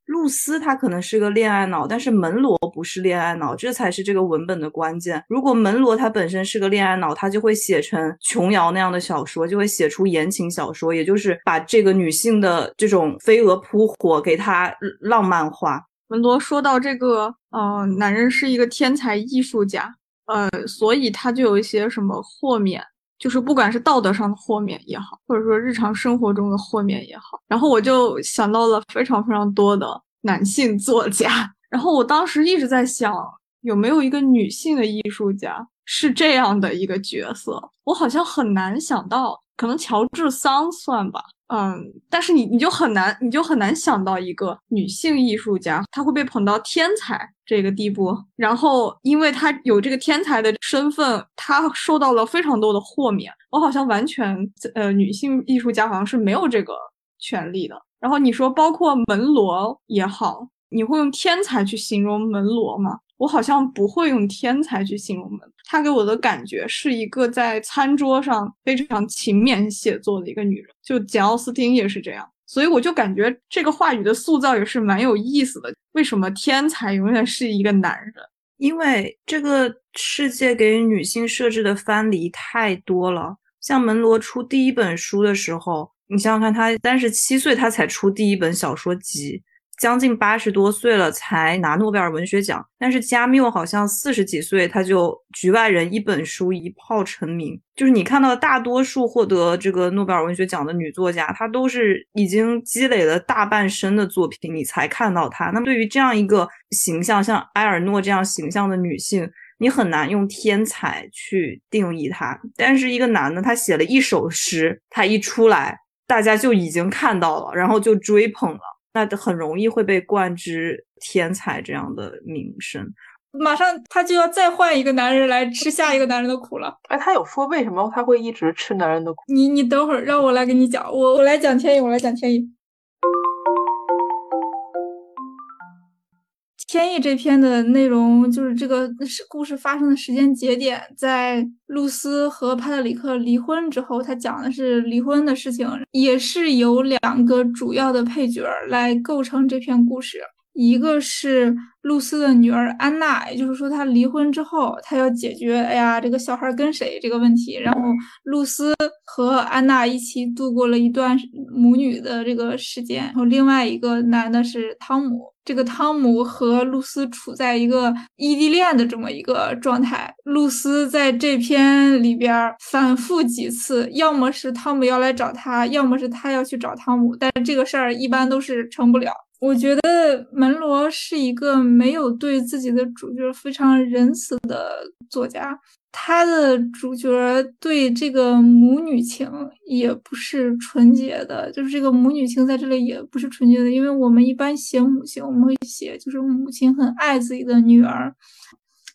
露丝她可能是个恋爱脑，但是门罗不是恋爱脑，这才是这个文本的关键。如果门罗他本身是个恋爱脑，他就会写成琼瑶那样的小说，就会写出言情小说，也就是把这个女性的这种飞蛾扑火给她浪漫化。门罗说到这个，呃，男人是一个天才艺术家，呃，所以他就有一些什么豁免，就是不管是道德上的豁免也好，或者说日常生活中的豁免也好，然后我就想到了非常非常多的男性作家，然后我当时一直在想，有没有一个女性的艺术家是这样的一个角色？我好像很难想到，可能乔治桑算吧。嗯，但是你你就很难，你就很难想到一个女性艺术家，她会被捧到天才这个地步。然后，因为她有这个天才的身份，她受到了非常多的豁免。我好像完全，呃，女性艺术家好像是没有这个权利的。然后你说，包括门罗也好，你会用天才去形容门罗吗？我好像不会用天才去形容门，她给我的感觉是一个在餐桌上非常勤勉写作的一个女人，就简奥斯汀也是这样，所以我就感觉这个话语的塑造也是蛮有意思的。为什么天才永远是一个男人？因为这个世界给女性设置的藩篱太多了。像门罗出第一本书的时候，你想想看，他三十七岁，他才出第一本小说集。将近八十多岁了才拿诺贝尔文学奖，但是加缪好像四十几岁他就《局外人》一本书一炮成名。就是你看到大多数获得这个诺贝尔文学奖的女作家，她都是已经积累了大半生的作品，你才看到她。那么对于这样一个形象，像埃尔诺这样形象的女性，你很难用天才去定义她。但是一个男的，他写了一首诗，他一出来，大家就已经看到了，然后就追捧了。那很容易会被冠之天才这样的名声，马上他就要再换一个男人来吃下一个男人的苦了。哎，他有说为什么他会一直吃男人的苦？你你等会儿让我来给你讲，我我来讲天意，我来讲天意。天意这篇的内容就是这个故事发生的时间节点，在露丝和帕特里克离婚之后，他讲的是离婚的事情，也是由两个主要的配角来构成这篇故事。一个是露丝的女儿安娜，也就是说，她离婚之后，她要解决，哎呀，这个小孩跟谁这个问题。然后，露丝和安娜一起度过了一段母女的这个时间。然后，另外一个男的是汤姆，这个汤姆和露丝处在一个异地恋的这么一个状态。露丝在这篇里边反复几次，要么是汤姆要来找她，要么是她要去找汤姆，但是这个事儿一般都是成不了。我觉得门罗是一个没有对自己的主角非常仁慈的作家，他的主角对这个母女情也不是纯洁的，就是这个母女情在这里也不是纯洁的，因为我们一般写母亲，我们会写就是母亲很爱自己的女儿。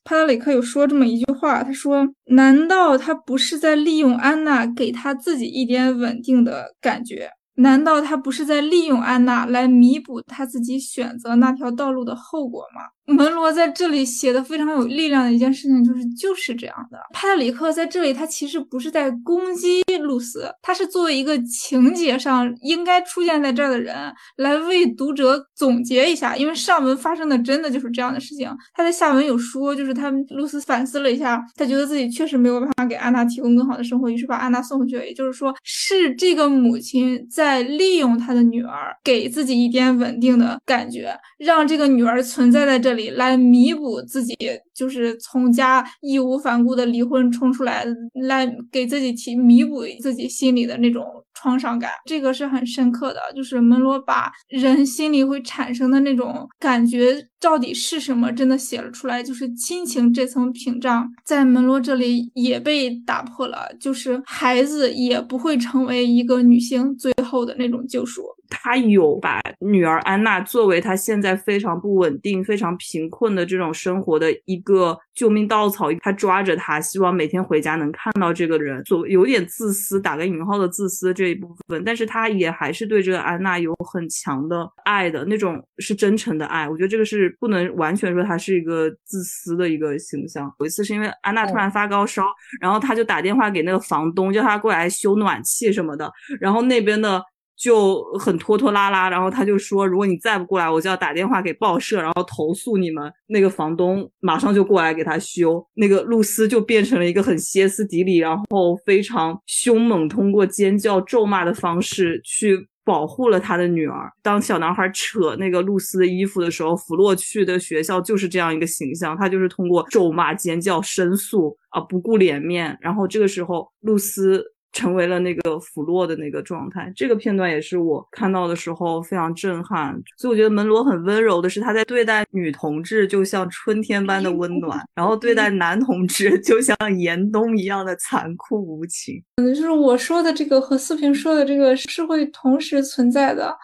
帕特里克有说这么一句话，他说：“难道他不是在利用安娜给他自己一点稳定的感觉？”难道他不是在利用安娜来弥补他自己选择那条道路的后果吗？门罗在这里写的非常有力量的一件事情就是就是这样的。帕特里克在这里，他其实不是在攻击露丝，他是作为一个情节上应该出现在这儿的人来为读者总结一下，因为上文发生的真的就是这样的事情。他在下文有说，就是他露丝反思了一下，他觉得自己确实没有办法给安娜提供更好的生活，于是把安娜送回去。也就是说，是这个母亲在利用她的女儿，给自己一点稳定的感觉，让这个女儿存在在这里。来弥补自己，就是从家义无反顾的离婚冲出来，来给自己提弥补自己心里的那种创伤感，这个是很深刻的。就是门罗把人心里会产生的那种感觉到底是什么，真的写了出来。就是亲情这层屏障在门罗这里也被打破了，就是孩子也不会成为一个女性最后的那种救赎。他有把女儿安娜作为他现在非常不稳定、非常贫困的这种生活的一个救命稻草，他抓着她，希望每天回家能看到这个人，所有点自私，打个引号的自私这一部分，但是他也还是对这个安娜有很强的爱的那种，是真诚的爱。我觉得这个是不能完全说他是一个自私的一个形象。有一次是因为安娜突然发高烧，然后他就打电话给那个房东，叫他过来修暖气什么的，然后那边的。就很拖拖拉拉，然后他就说，如果你再不过来，我就要打电话给报社，然后投诉你们。那个房东马上就过来给他修。那个露丝就变成了一个很歇斯底里，然后非常凶猛，通过尖叫、咒骂的方式去保护了他的女儿。当小男孩扯那个露丝的衣服的时候，弗洛去的学校就是这样一个形象，他就是通过咒骂、尖叫、申诉啊，不顾脸面。然后这个时候，露丝。成为了那个腐落的那个状态，这个片段也是我看到的时候非常震撼。所以我觉得门罗很温柔的是，他在对待女同志就像春天般的温暖，然后对待男同志就像严冬一样的残酷无情。嗯，就是我说的这个和四平说的这个是会同时存在的。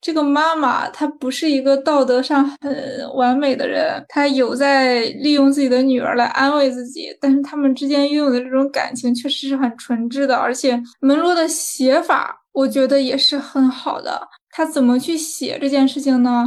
这个妈妈她不是一个道德上很完美的人，她有在利用自己的女儿来安慰自己，但是他们之间拥有的这种感情确实是很纯挚的，而且门罗的写法我觉得也是很好的。他怎么去写这件事情呢？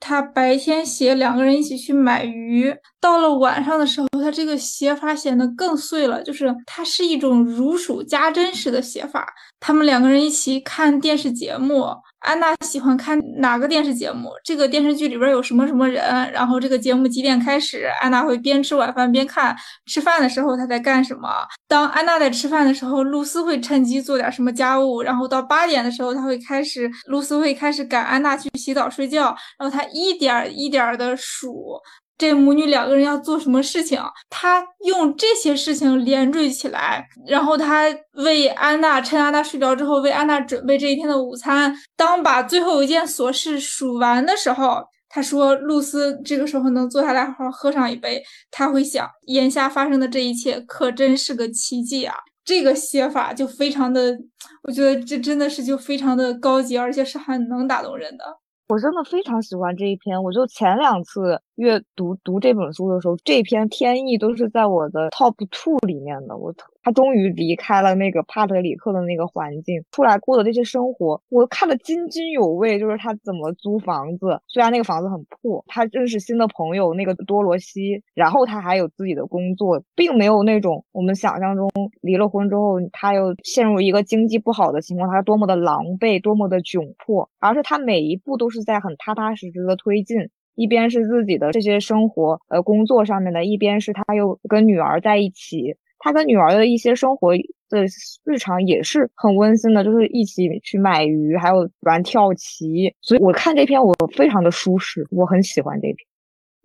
他白天写两个人一起去买鱼，到了晚上的时候，他这个写法显得更碎了，就是它是一种如数家珍式的写法。他们两个人一起看电视节目。安娜喜欢看哪个电视节目？这个电视剧里边有什么什么人？然后这个节目几点开始？安娜会边吃晚饭边看。吃饭的时候她在干什么？当安娜在吃饭的时候，露丝会趁机做点什么家务。然后到八点的时候，她会开始，露丝会开始赶安娜去洗澡睡觉。然后她一点一点的数。这母女两个人要做什么事情？他用这些事情连缀起来，然后他为安娜趁安娜睡着之后为安娜准备这一天的午餐。当把最后一件琐事数完的时候，他说：“露丝这个时候能坐下来好好喝上一杯。”他会想，眼下发生的这一切可真是个奇迹啊！这个写法就非常的，我觉得这真的是就非常的高级，而且是很能打动人的。我真的非常喜欢这一篇，我就前两次阅读读这本书的时候，这篇天意都是在我的 top two 里面的。我特他终于离开了那个帕特里克的那个环境，出来过的这些生活，我看得津津有味。就是他怎么租房子，虽然那个房子很破，他认识新的朋友那个多罗西，然后他还有自己的工作，并没有那种我们想象中离了婚之后他又陷入一个经济不好的情况，他多么的狼狈，多么的窘迫，而是他每一步都是在很踏踏实实的推进。一边是自己的这些生活，呃，工作上面的，一边是他又跟女儿在一起，他跟女儿的一些生活的日常也是很温馨的，就是一起去买鱼，还有玩跳棋。所以我看这篇我非常的舒适，我很喜欢这篇。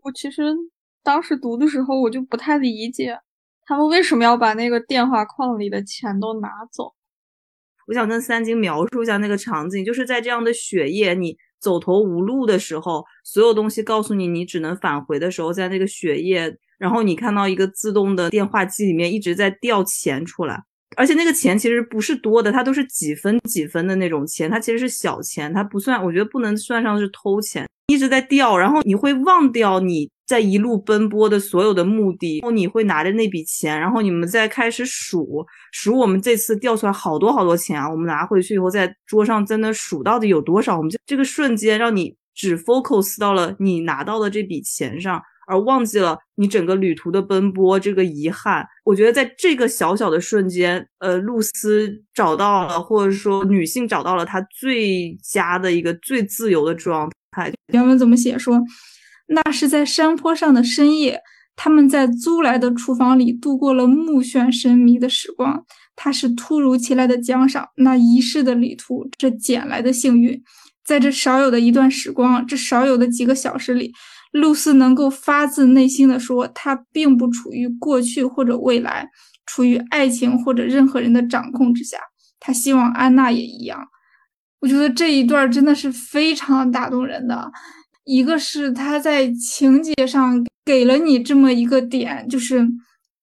我其实当时读的时候，我就不太理解他们为什么要把那个电话框里的钱都拿走。我想跟三金描述一下那个场景，就是在这样的雪夜，你。走投无路的时候，所有东西告诉你你只能返回的时候，在那个血液，然后你看到一个自动的电话机里面一直在掉钱出来，而且那个钱其实不是多的，它都是几分几分的那种钱，它其实是小钱，它不算，我觉得不能算上是偷钱，一直在掉，然后你会忘掉你。在一路奔波的所有的目的，然后你会拿着那笔钱，然后你们再开始数数我们这次掉出来好多好多钱啊！我们拿回去以后，在桌上在那数到底有多少？我们就这个瞬间让你只 focus 到了你拿到的这笔钱上，而忘记了你整个旅途的奔波这个遗憾。我觉得在这个小小的瞬间，呃，露丝找到了，或者说女性找到了她最佳的一个最自由的状态。原文怎么写？说。那是在山坡上的深夜，他们在租来的厨房里度过了目眩神迷的时光。它是突如其来的奖赏，那遗世的旅途，这捡来的幸运。在这少有的一段时光，这少有的几个小时里，露丝能够发自内心的说，她并不处于过去或者未来，处于爱情或者任何人的掌控之下。她希望安娜也一样。我觉得这一段真的是非常打动人的。一个是他在情节上给了你这么一个点，就是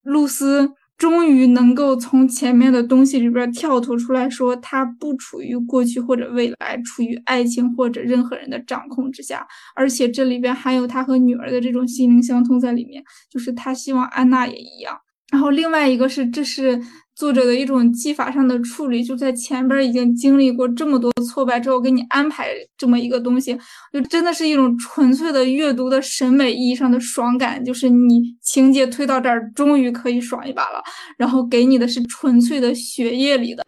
露丝终于能够从前面的东西里边跳脱出来说，他不处于过去或者未来，处于爱情或者任何人的掌控之下，而且这里边还有他和女儿的这种心灵相通在里面，就是他希望安娜也一样。然后另外一个是，这是。作者的一种技法上的处理，就在前边已经经历过这么多挫败之后，给你安排这么一个东西，就真的是一种纯粹的阅读的审美意义上的爽感，就是你情节推到这儿，终于可以爽一把了，然后给你的是纯粹的血液里的。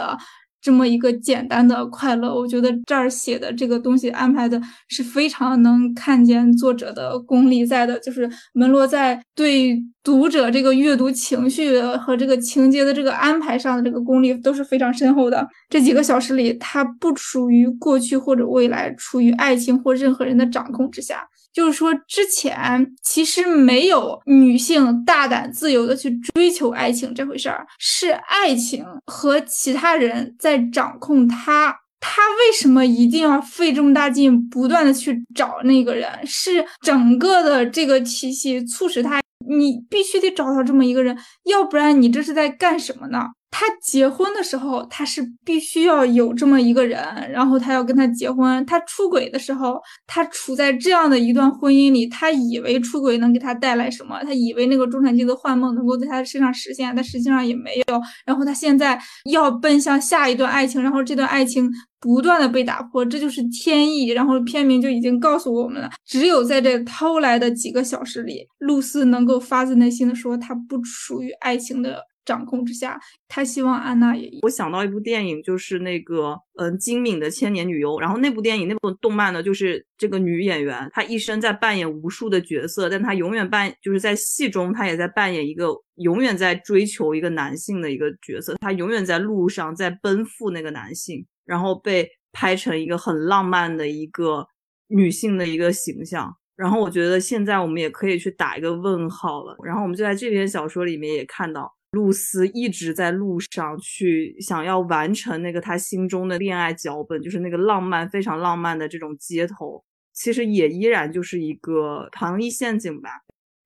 这么一个简单的快乐，我觉得这儿写的这个东西安排的是非常能看见作者的功力在的，就是门罗在对读者这个阅读情绪和这个情节的这个安排上的这个功力都是非常深厚的。这几个小时里，他不属于过去或者未来，处于爱情或任何人的掌控之下。就是说，之前其实没有女性大胆自由的去追求爱情这回事儿，是爱情和其他人在掌控她。她为什么一定要费这么大劲，不断的去找那个人？是整个的这个体系促使她，你必须得找到这么一个人，要不然你这是在干什么呢？他结婚的时候，他是必须要有这么一个人，然后他要跟他结婚。他出轨的时候，他处在这样的一段婚姻里，他以为出轨能给他带来什么？他以为那个中产阶级的幻梦能够在他身上实现，但实际上也没有。然后他现在要奔向下一段爱情，然后这段爱情不断的被打破，这就是天意。然后片名就已经告诉我们了，只有在这偷来的几个小时里，露丝能够发自内心的说，他不属于爱情的。掌控之下，他希望安娜也。我想到一部电影，就是那个嗯金敏的千年女优。然后那部电影、那部动漫呢，就是这个女演员，她一生在扮演无数的角色，但她永远扮就是在戏中，她也在扮演一个永远在追求一个男性的一个角色。她永远在路上在奔赴那个男性，然后被拍成一个很浪漫的一个女性的一个形象。然后我觉得现在我们也可以去打一个问号了。然后我们就在这篇小说里面也看到。露丝一直在路上去想要完成那个她心中的恋爱脚本，就是那个浪漫、非常浪漫的这种街头，其实也依然就是一个糖衣陷阱吧。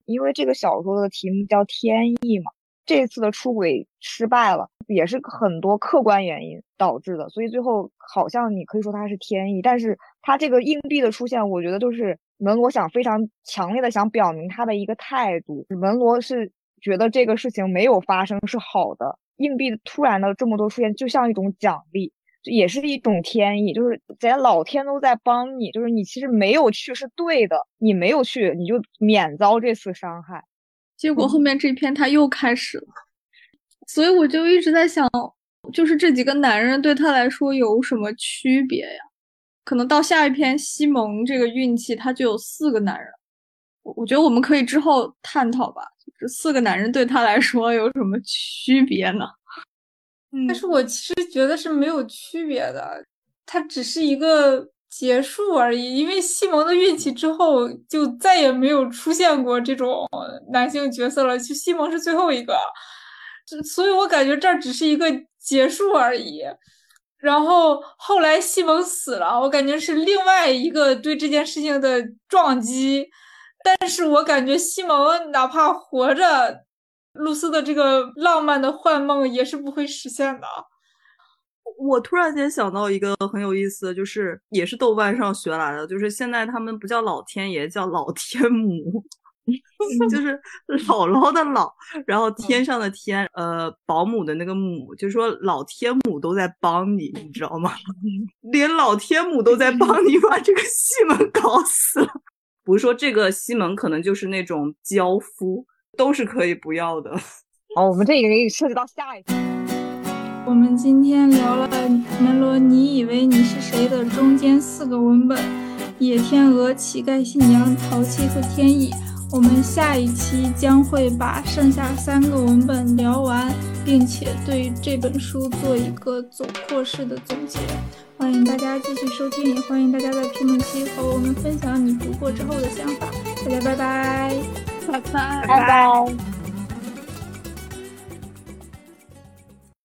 因为这个小说的题目叫天意嘛，这次的出轨失败了，也是很多客观原因导致的，所以最后好像你可以说它是天意。但是它这个硬币的出现，我觉得都是门罗想非常强烈的想表明他的一个态度。门罗是。觉得这个事情没有发生是好的，硬币突然的这么多出现，就像一种奖励，也是一种天意，就是咱老天都在帮你，就是你其实没有去是对的，你没有去你就免遭这次伤害。结果后面这篇他又开始了，所以我就一直在想，就是这几个男人对他来说有什么区别呀？可能到下一篇西蒙这个运气，他就有四个男人。我我觉得我们可以之后探讨吧，这四个男人对他来说有什么区别呢？嗯，但是我其实觉得是没有区别的，他只是一个结束而已。因为西蒙的运气之后就再也没有出现过这种男性角色了，就西蒙是最后一个，所以我感觉这儿只是一个结束而已。然后后来西蒙死了，我感觉是另外一个对这件事情的撞击。但是我感觉西蒙哪怕活着，露丝的这个浪漫的幻梦也是不会实现的。我突然间想到一个很有意思的，就是也是豆瓣上学来的，就是现在他们不叫老天爷，叫老天母，就是姥姥的姥，然后天上的天，呃，保姆的那个母，就是说老天母都在帮你，你知道吗？连老天母都在帮你把这个西 门搞死了。不是说这个西蒙可能就是那种娇夫，都是可以不要的。好，我们这个涉及到下一个。我们今天聊了门罗，你以为你是谁的中间四个文本：野天鹅、乞丐新娘、淘气和天意。我们下一期将会把剩下三个文本聊完，并且对这本书做一个总括式的总结。欢迎大家继续收听，也欢迎大家在评论区和我们分享你读过之后的想法。大家拜拜，拜拜，拜拜。